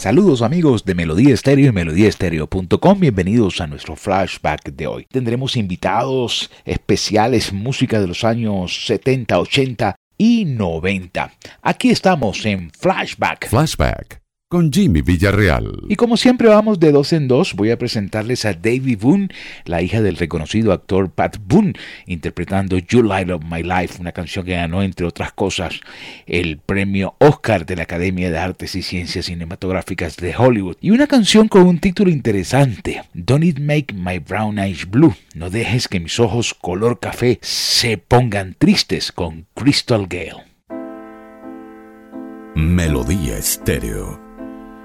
Saludos amigos de Melodía Estéreo y melodíaestéreo.com. Bienvenidos a nuestro flashback de hoy. Tendremos invitados especiales, música de los años 70, 80 y 90. Aquí estamos en Flashback. Flashback con Jimmy Villarreal. Y como siempre vamos de dos en dos, voy a presentarles a David Boone, la hija del reconocido actor Pat Boone, interpretando You Light Up My Life, una canción que ganó, entre otras cosas, el premio Oscar de la Academia de Artes y Ciencias Cinematográficas de Hollywood. Y una canción con un título interesante, Don't It Make My Brown Eyes Blue, no dejes que mis ojos color café se pongan tristes con Crystal Gale. Melodía Estéreo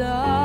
dark,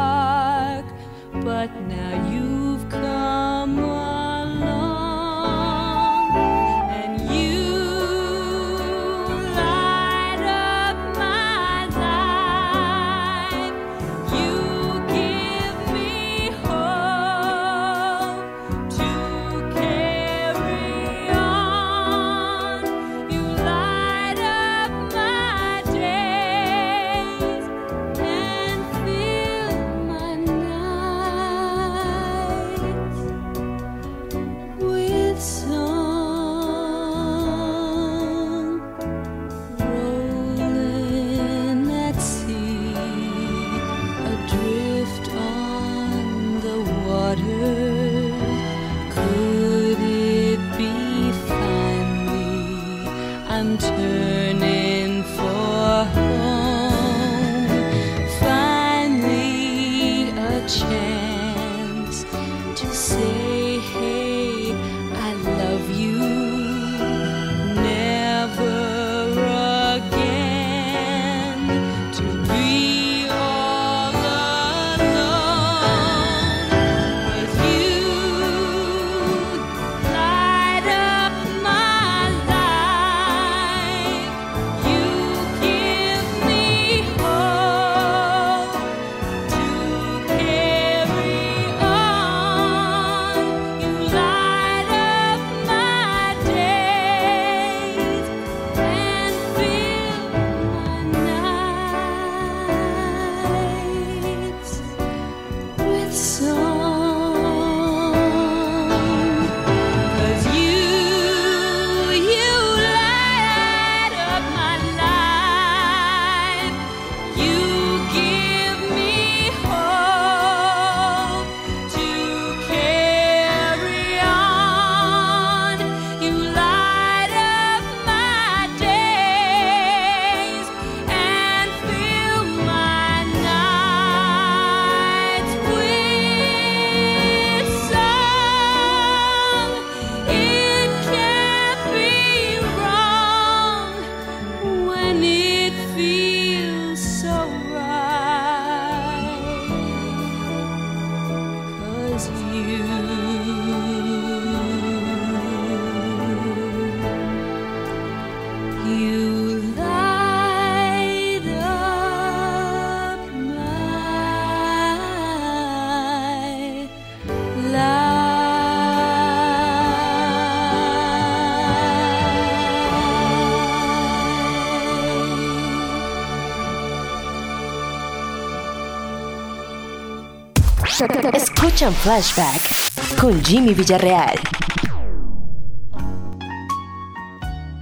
Escuchan Flashback con Jimmy Villarreal.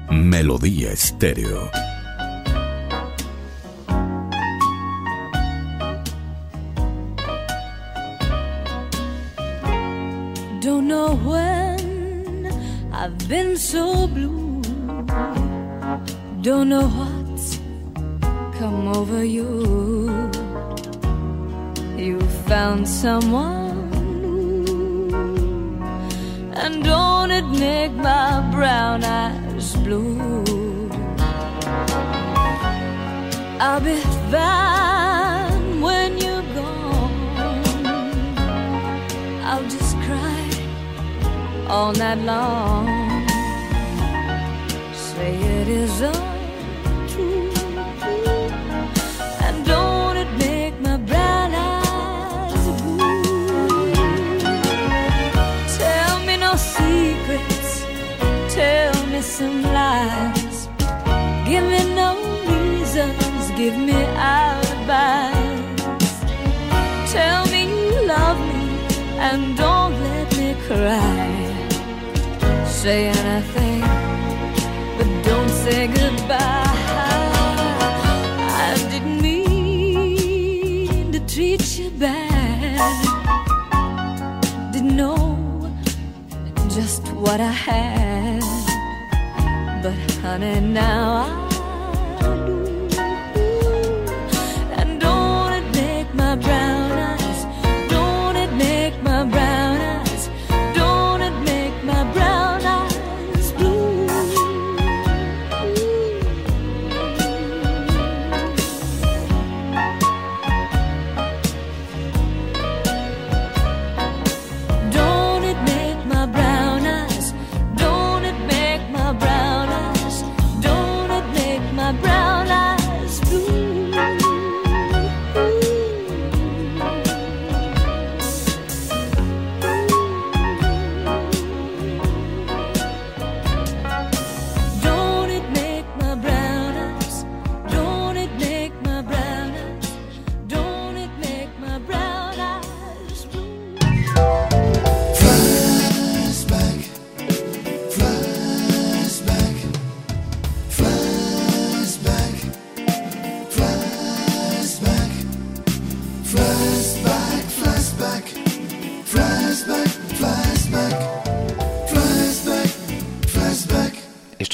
Melodía Estéreo. And don't it make my brown eyes blue. I'll be fine when you're gone. I'll just cry all night long. Say it is all give me alibis. Tell me you love me and don't let me cry. Say anything, but don't say goodbye. I didn't mean to treat you bad. Didn't know just what I had, but honey, now I.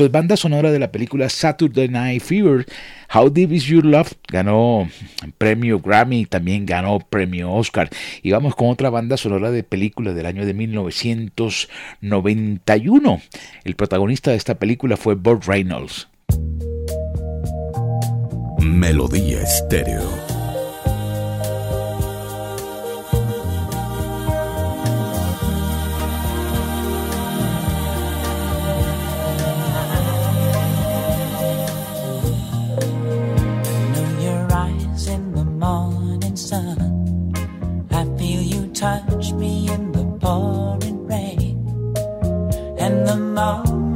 banda sonora de la película Saturday Night Fever, How Deep Is Your Love ganó premio Grammy y también ganó premio Oscar. Y vamos con otra banda sonora de película del año de 1991. El protagonista de esta película fue Bob Reynolds. Melodía estéreo. the mouth.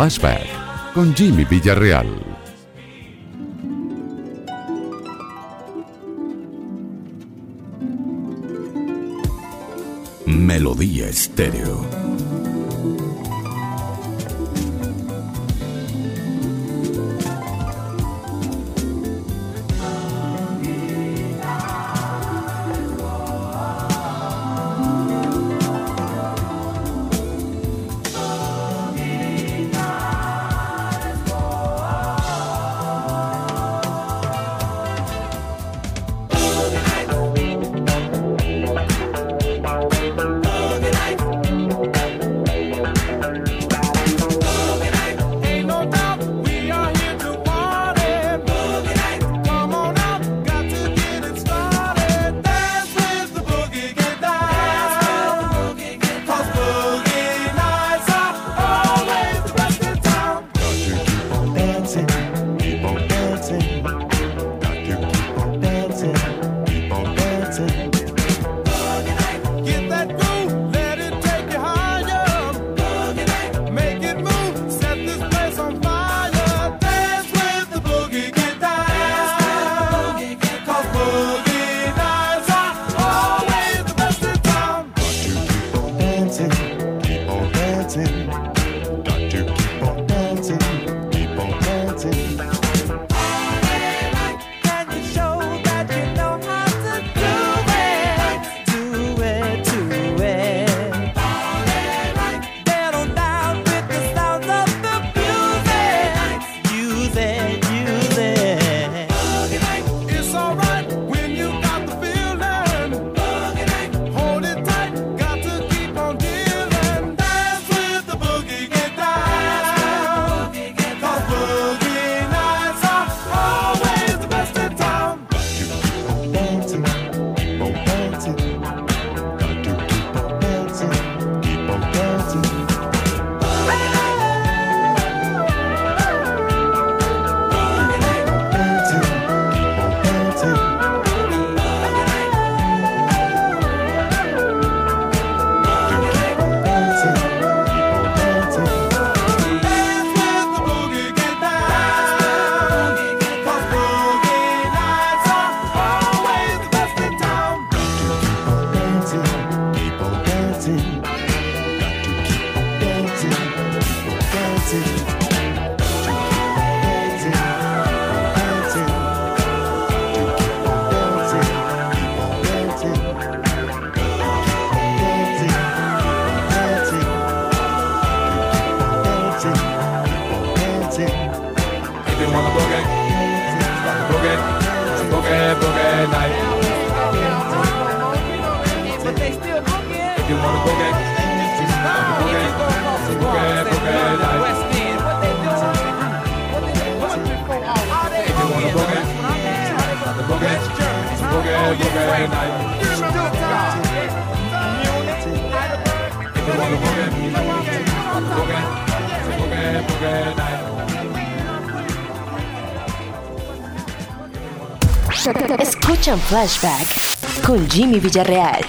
Flashback con Jimmy Villarreal. Flashback con Jimmy Villarreal.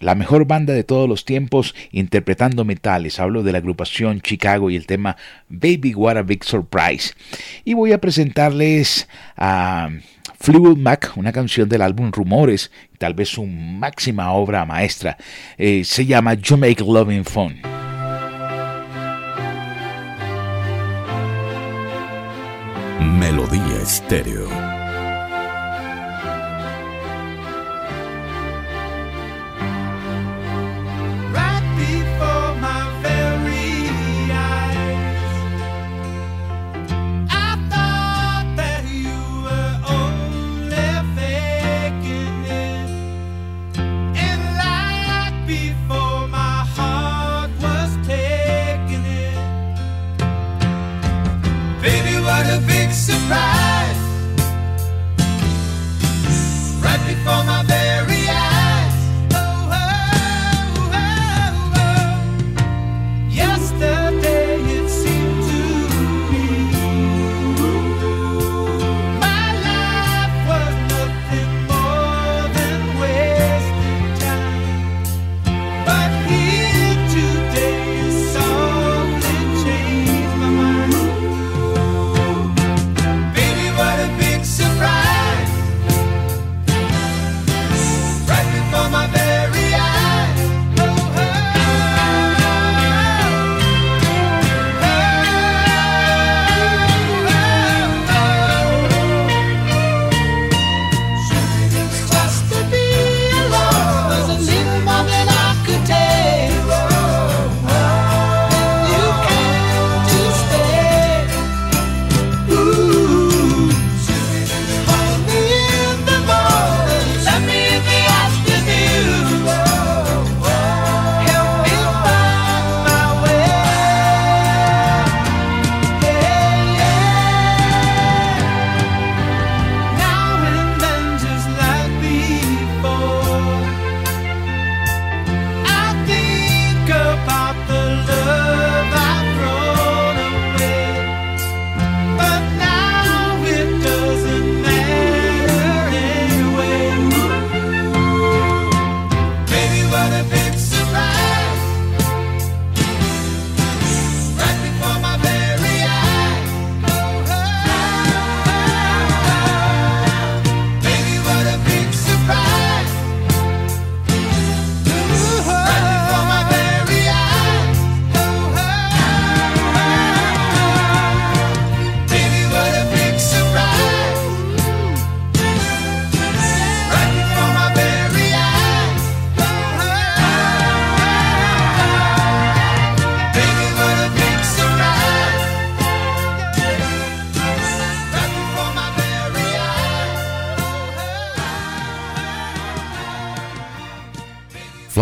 La mejor banda de todos los tiempos interpretando metales. Hablo de la agrupación Chicago y el tema Baby What a Big Surprise. Y voy a presentarles a Fleetwood Mac, una canción del álbum Rumores, tal vez su máxima obra maestra. Eh, se llama You Make Loving Fun. Melodía estéreo.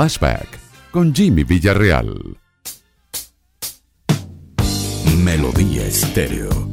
Flashback con Jimmy Villarreal. Melodía Estéreo.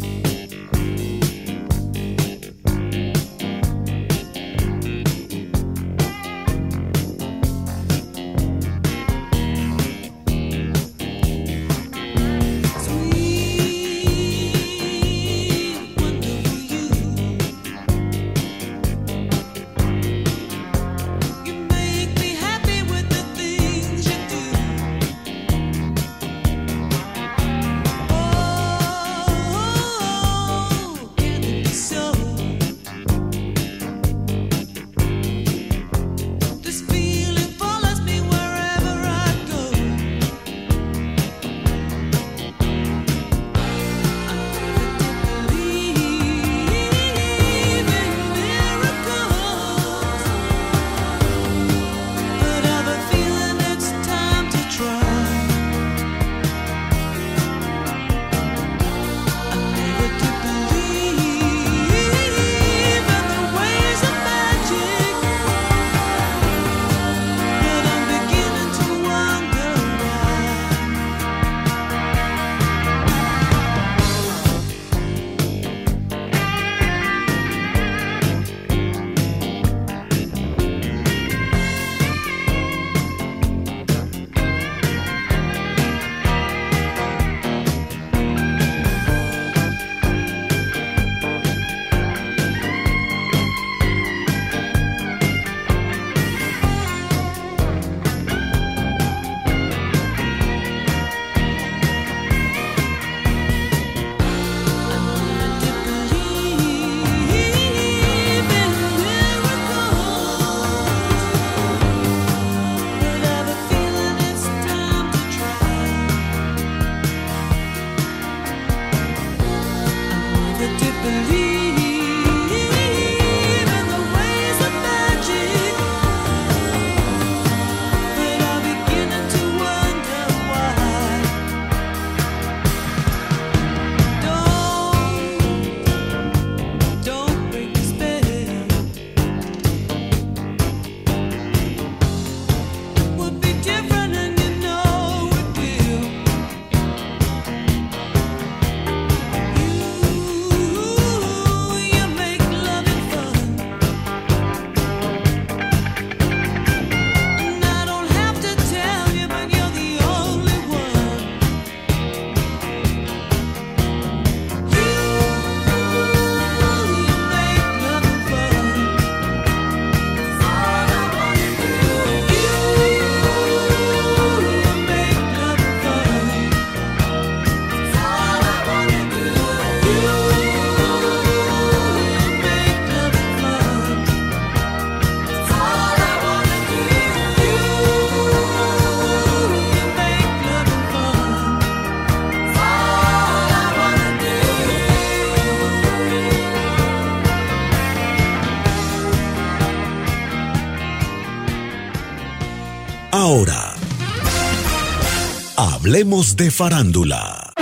Hablemos de farándula.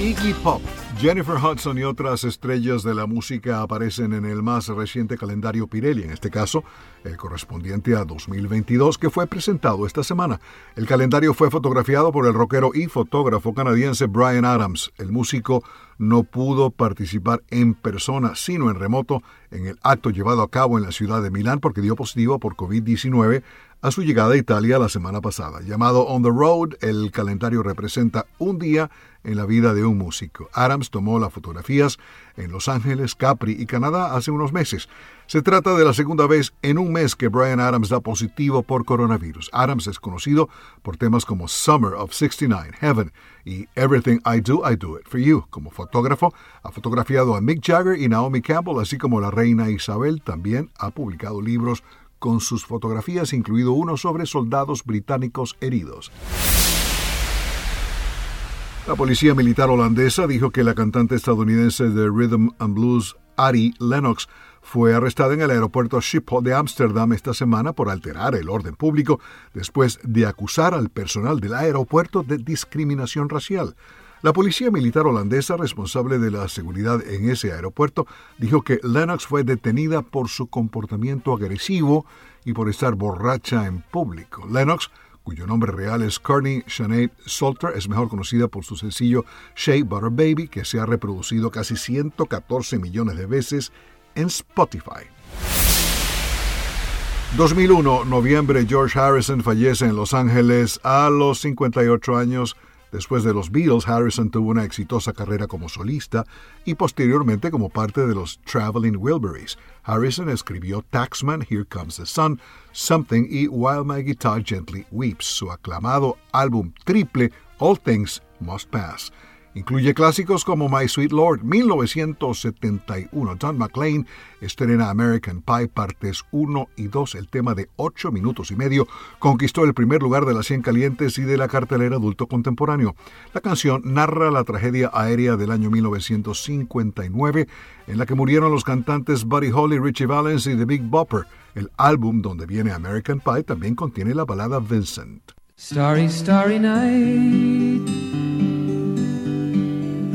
Iggy Pop, Jennifer Hudson y otras estrellas de la música aparecen en el más reciente calendario Pirelli, en este caso el correspondiente a 2022 que fue presentado esta semana. El calendario fue fotografiado por el rockero y fotógrafo canadiense Brian Adams. El músico no pudo participar en persona, sino en remoto, en el acto llevado a cabo en la ciudad de Milán porque dio positivo por COVID-19 a su llegada a Italia la semana pasada. Llamado On the Road, el calendario representa un día en la vida de un músico. Adams tomó las fotografías en Los Ángeles, Capri y Canadá hace unos meses. Se trata de la segunda vez en un mes que Brian Adams da positivo por coronavirus. Adams es conocido por temas como Summer of 69, Heaven y Everything I Do, I Do It For You. Como fotógrafo, ha fotografiado a Mick Jagger y Naomi Campbell, así como la reina Isabel. También ha publicado libros con sus fotografías, incluido uno sobre soldados británicos heridos. La policía militar holandesa dijo que la cantante estadounidense de Rhythm and Blues, Ari Lennox, fue arrestada en el aeropuerto Schiphol de Ámsterdam esta semana por alterar el orden público después de acusar al personal del aeropuerto de discriminación racial. La policía militar holandesa responsable de la seguridad en ese aeropuerto dijo que Lennox fue detenida por su comportamiento agresivo y por estar borracha en público. Lennox, cuyo nombre real es Courtney Sinead Salter, es mejor conocida por su sencillo Shea Butter Baby, que se ha reproducido casi 114 millones de veces en Spotify. 2001, noviembre, George Harrison fallece en Los Ángeles a los 58 años. Después de los Beatles, Harrison tuvo una exitosa carrera como solista y posteriormente como parte de los Traveling Wilburys. Harrison escribió Taxman, Here Comes the Sun, Something y While My Guitar Gently Weeps, su aclamado álbum triple All Things Must Pass. Incluye clásicos como My Sweet Lord, 1971. Don McLean estrena American Pie, partes 1 y 2. El tema de 8 minutos y medio conquistó el primer lugar de las 100 calientes y de la cartelera adulto contemporáneo. La canción narra la tragedia aérea del año 1959, en la que murieron los cantantes Buddy Holly, Richie Valens y The Big Bopper. El álbum donde viene American Pie también contiene la balada Vincent. Starry, starry night.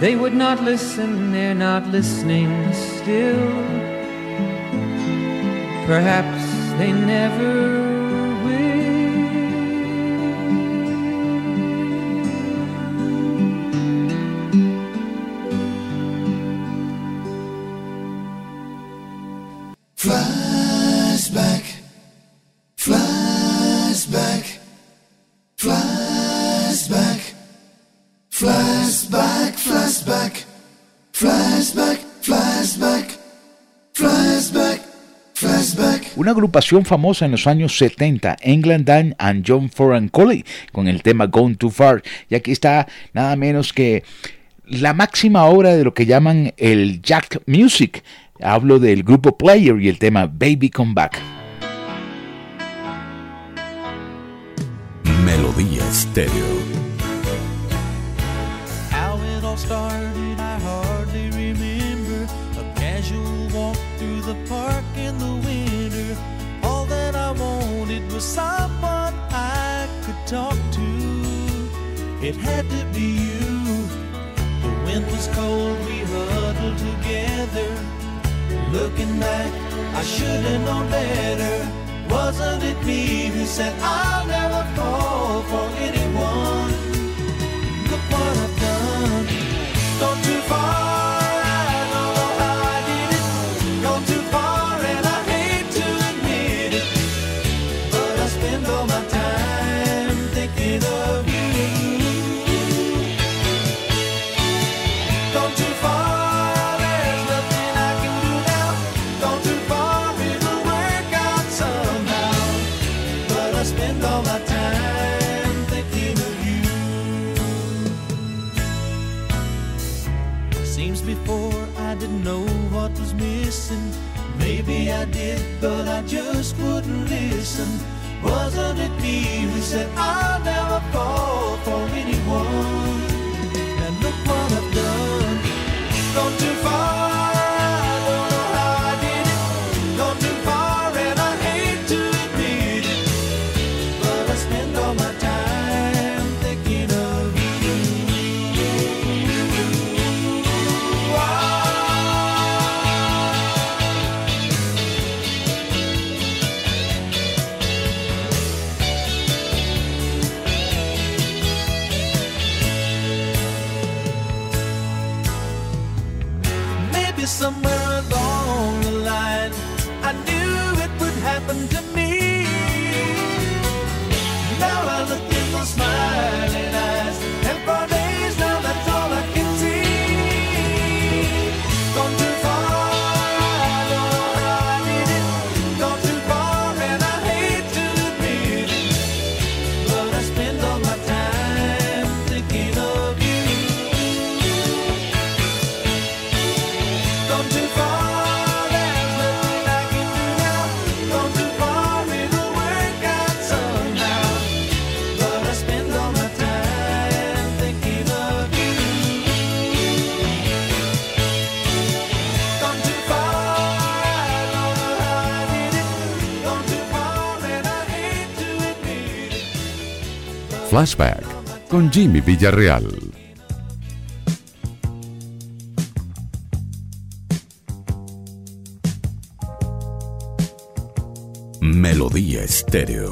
They would not listen, they're not listening still. Perhaps they never una agrupación famosa en los años 70, England Dan and John Foreign Collie, con el tema Gone Too Far. Y aquí está nada menos que la máxima obra de lo que llaman el Jack Music. Hablo del grupo Player y el tema Baby Come Back. Melodía estéreo. It had to be you. The wind was cold, we huddled together. Looking back, I should have known better. Wasn't it me who said I'll never fall for it? be somewhere along the line. I knew it would happen to me. Flashback con Jimmy Villarreal. Melodía estéreo.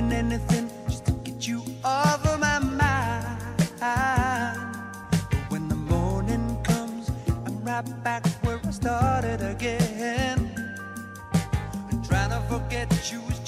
doing anything just to get you off of my mind. But when the morning comes, I'm right back where I started again. I'm trying to forget you.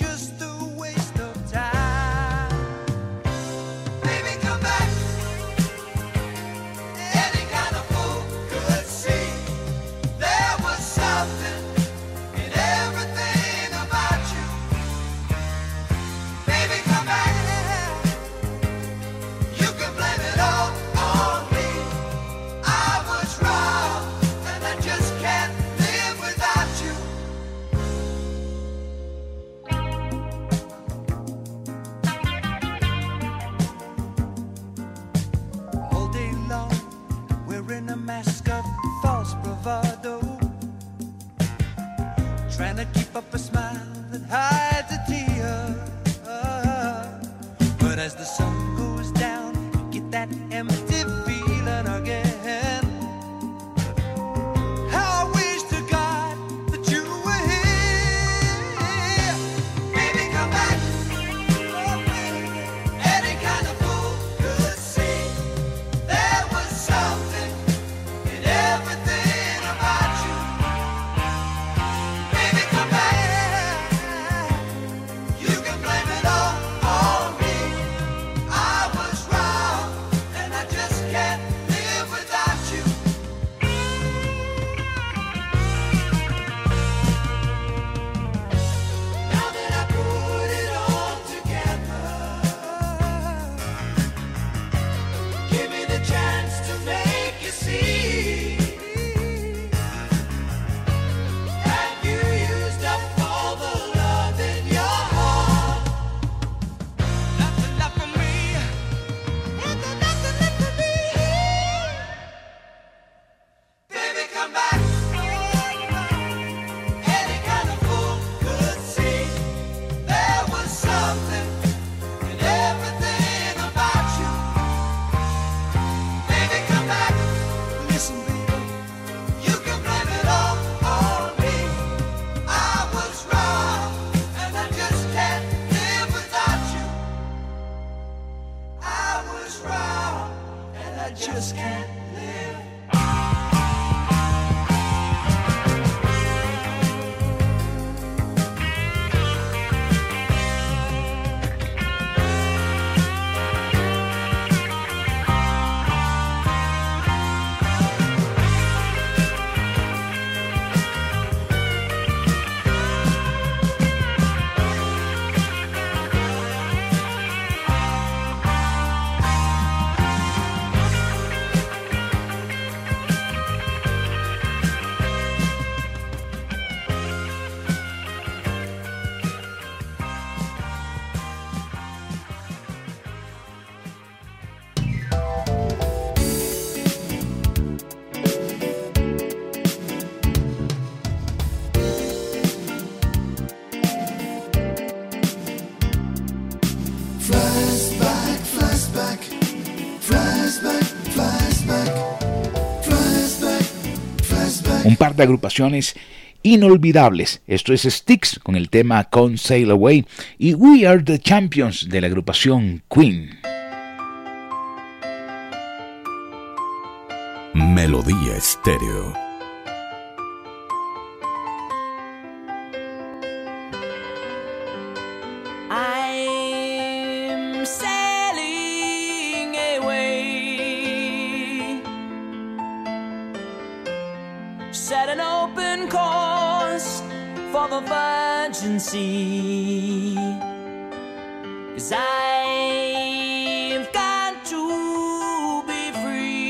up a de agrupaciones inolvidables. Esto es Sticks con el tema Con Sail Away y We Are the Champions de la agrupación Queen. Melodía estéreo. see. Cause I've got to be free.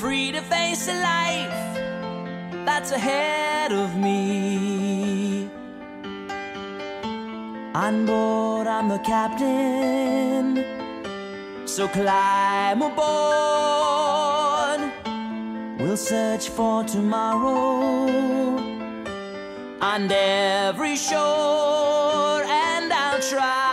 Free to face the life that's ahead of me. On board, I'm the captain. So climb aboard search for tomorrow on every shore, and I'll try.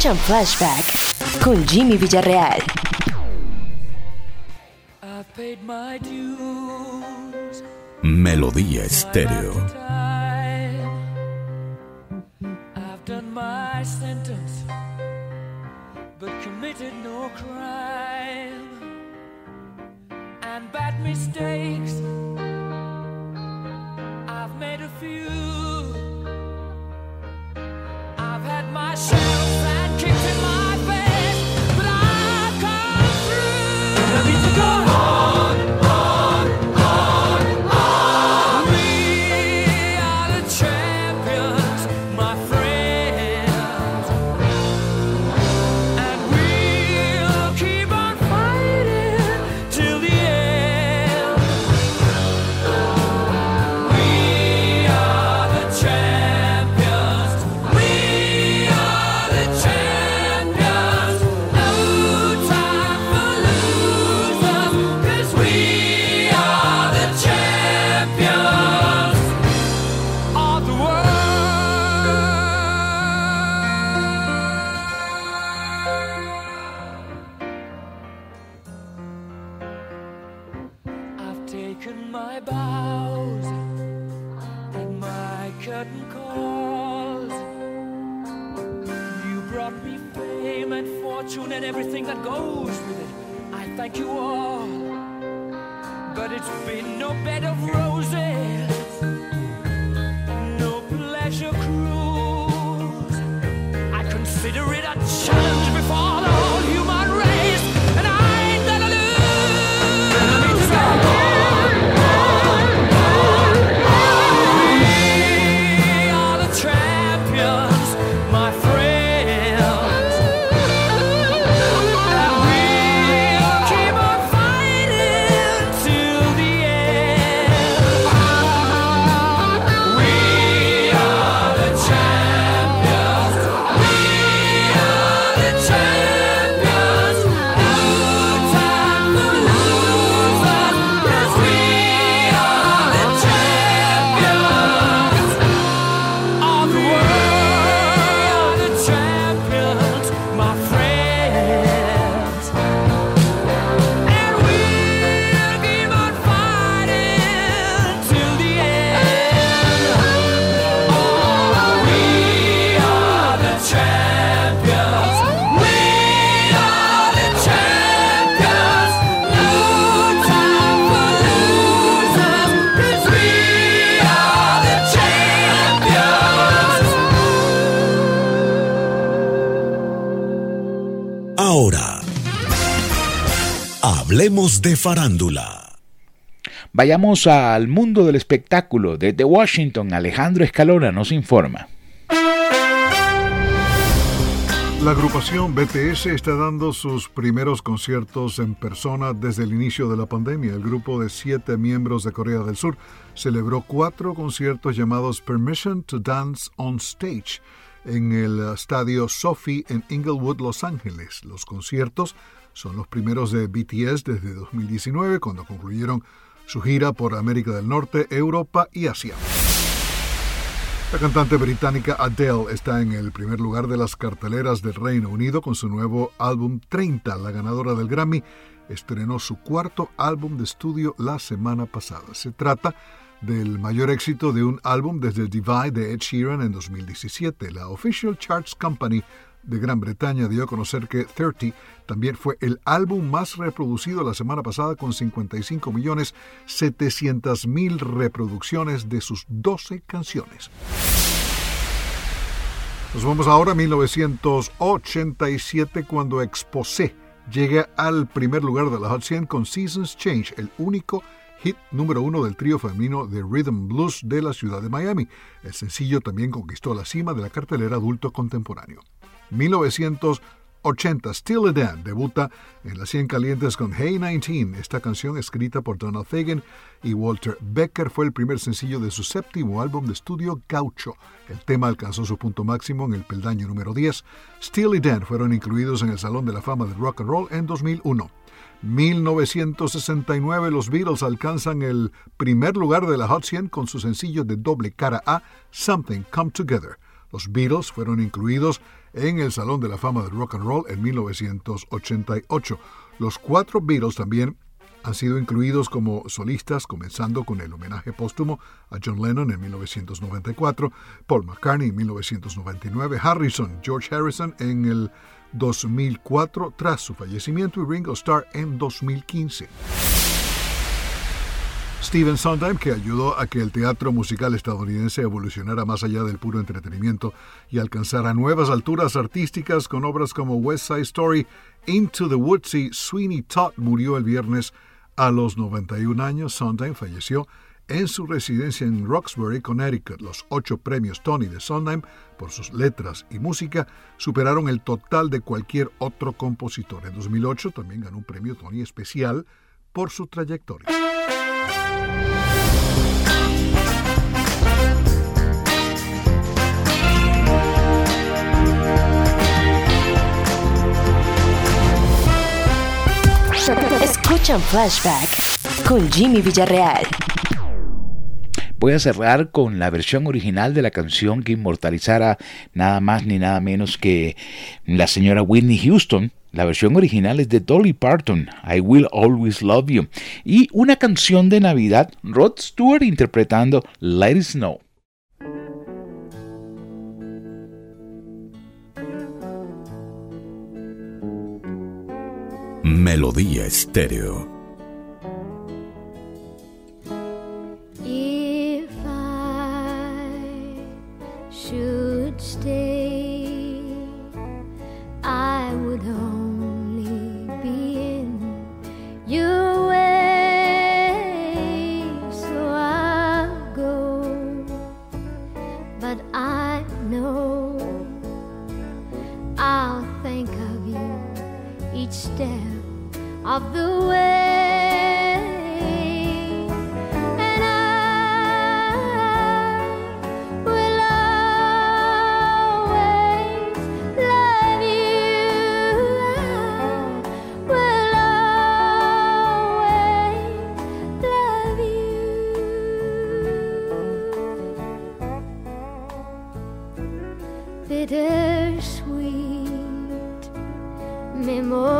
Escuchan Flashback con Jimmy Villarreal. Melodía Estéreo. De farándula. Vayamos al mundo del espectáculo. Desde Washington, Alejandro Escalona nos informa. La agrupación BTS está dando sus primeros conciertos en persona desde el inicio de la pandemia. El grupo de siete miembros de Corea del Sur celebró cuatro conciertos llamados Permission to Dance on Stage en el estadio Sophie en Inglewood, Los Ángeles. Los conciertos son los primeros de BTS desde 2019, cuando concluyeron su gira por América del Norte, Europa y Asia. La cantante británica Adele está en el primer lugar de las carteleras del Reino Unido con su nuevo álbum 30. La ganadora del Grammy estrenó su cuarto álbum de estudio la semana pasada. Se trata del mayor éxito de un álbum desde Divide de Ed Sheeran en 2017. La Official Charts Company de Gran Bretaña dio a conocer que 30 también fue el álbum más reproducido la semana pasada con 55 millones 700 mil reproducciones de sus 12 canciones. Nos vamos ahora a 1987 cuando Exposé llega al primer lugar de la Hot 100 con Seasons Change, el único hit número uno del trío femenino de Rhythm Blues de la ciudad de Miami. El sencillo también conquistó la cima de la cartelera adulto contemporáneo. 1980, Still a Dan debuta en las 100 calientes con Hey 19. Esta canción, escrita por Donald Fagen y Walter Becker, fue el primer sencillo de su séptimo álbum de estudio Gaucho. El tema alcanzó su punto máximo en el peldaño número 10. Still y Dan fueron incluidos en el Salón de la Fama del Rock and Roll en 2001. 1969 los Beatles alcanzan el primer lugar de la Hot 100 con su sencillo de doble cara A, Something Come Together. Los Beatles fueron incluidos en el Salón de la Fama del Rock and Roll en 1988. Los cuatro Beatles también han sido incluidos como solistas, comenzando con el homenaje póstumo a John Lennon en 1994, Paul McCartney en 1999, Harrison, George Harrison en el 2004 tras su fallecimiento y Ringo Starr en 2015. Steven Sondheim, que ayudó a que el teatro musical estadounidense evolucionara más allá del puro entretenimiento y alcanzara nuevas alturas artísticas con obras como West Side Story, Into the Woods y Sweeney Todd, murió el viernes a los 91 años. Sondheim falleció en su residencia en Roxbury, Connecticut. Los ocho premios Tony de Sondheim por sus letras y música superaron el total de cualquier otro compositor. En 2008 también ganó un premio Tony especial por su trayectoria. Flashback con Jimmy Villarreal. Voy a cerrar con la versión original de la canción que inmortalizara nada más ni nada menos que la señora Whitney Houston. La versión original es de Dolly Parton, I Will Always Love You. Y una canción de Navidad, Rod Stewart interpretando Let It Snow. Melodía Estéreo. If I should stay, I would only be in your way. So I'll go, but I know I'll think of you each step of the way. And I will always love you. I will always love you. Bittersweet memories.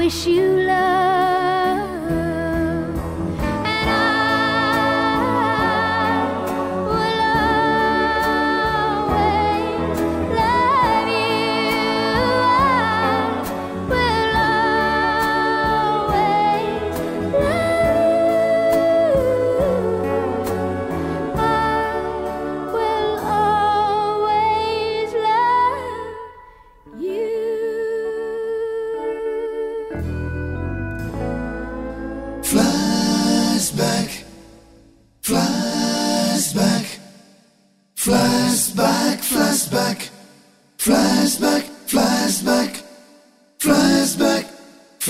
Wish you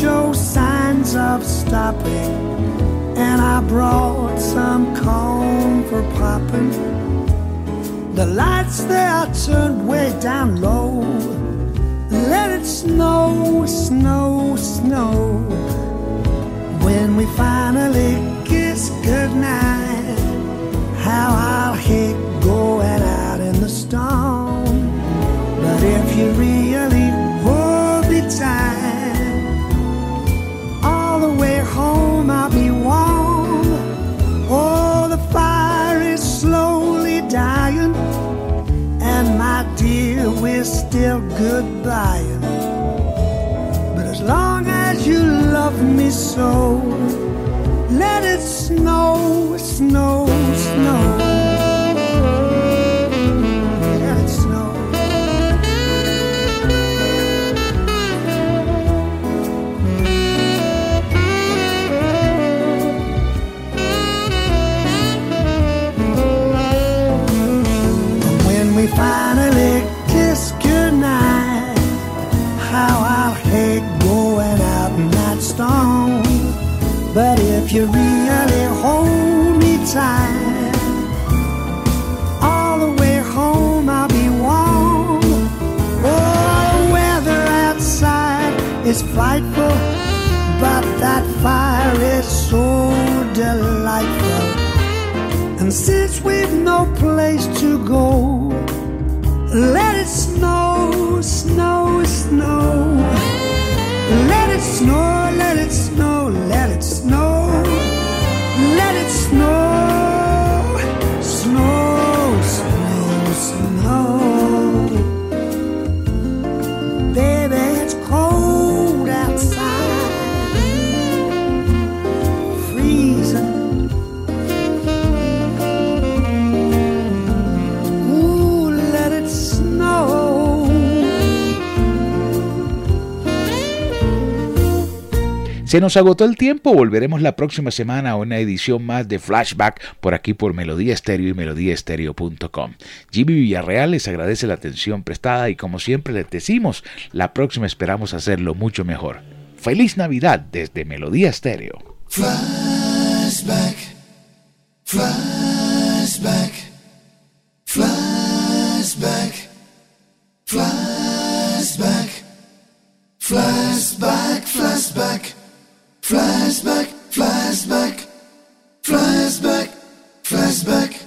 Show signs of stopping, and I brought some corn for popping. The lights they are turned way down low. Let it snow, snow, snow. When we finally kiss goodnight, how I'll hate going out in the storm. But if you really still goodbying. But as long as you love me so, let it snow, snow, snow. Since we've no place to go, let it snow, snow, snow. Let it snow, Se nos agotó el tiempo, volveremos la próxima semana a una edición más de Flashback por aquí por Melodía Estéreo y melodíaestéreo.com. Jimmy Villarreal les agradece la atención prestada y como siempre les decimos, la próxima esperamos hacerlo mucho mejor. Feliz Navidad desde Melodía Estéreo. Flashback, flashback, flashback, flashback, flashback, Flies back, flies back, flies back, flies back.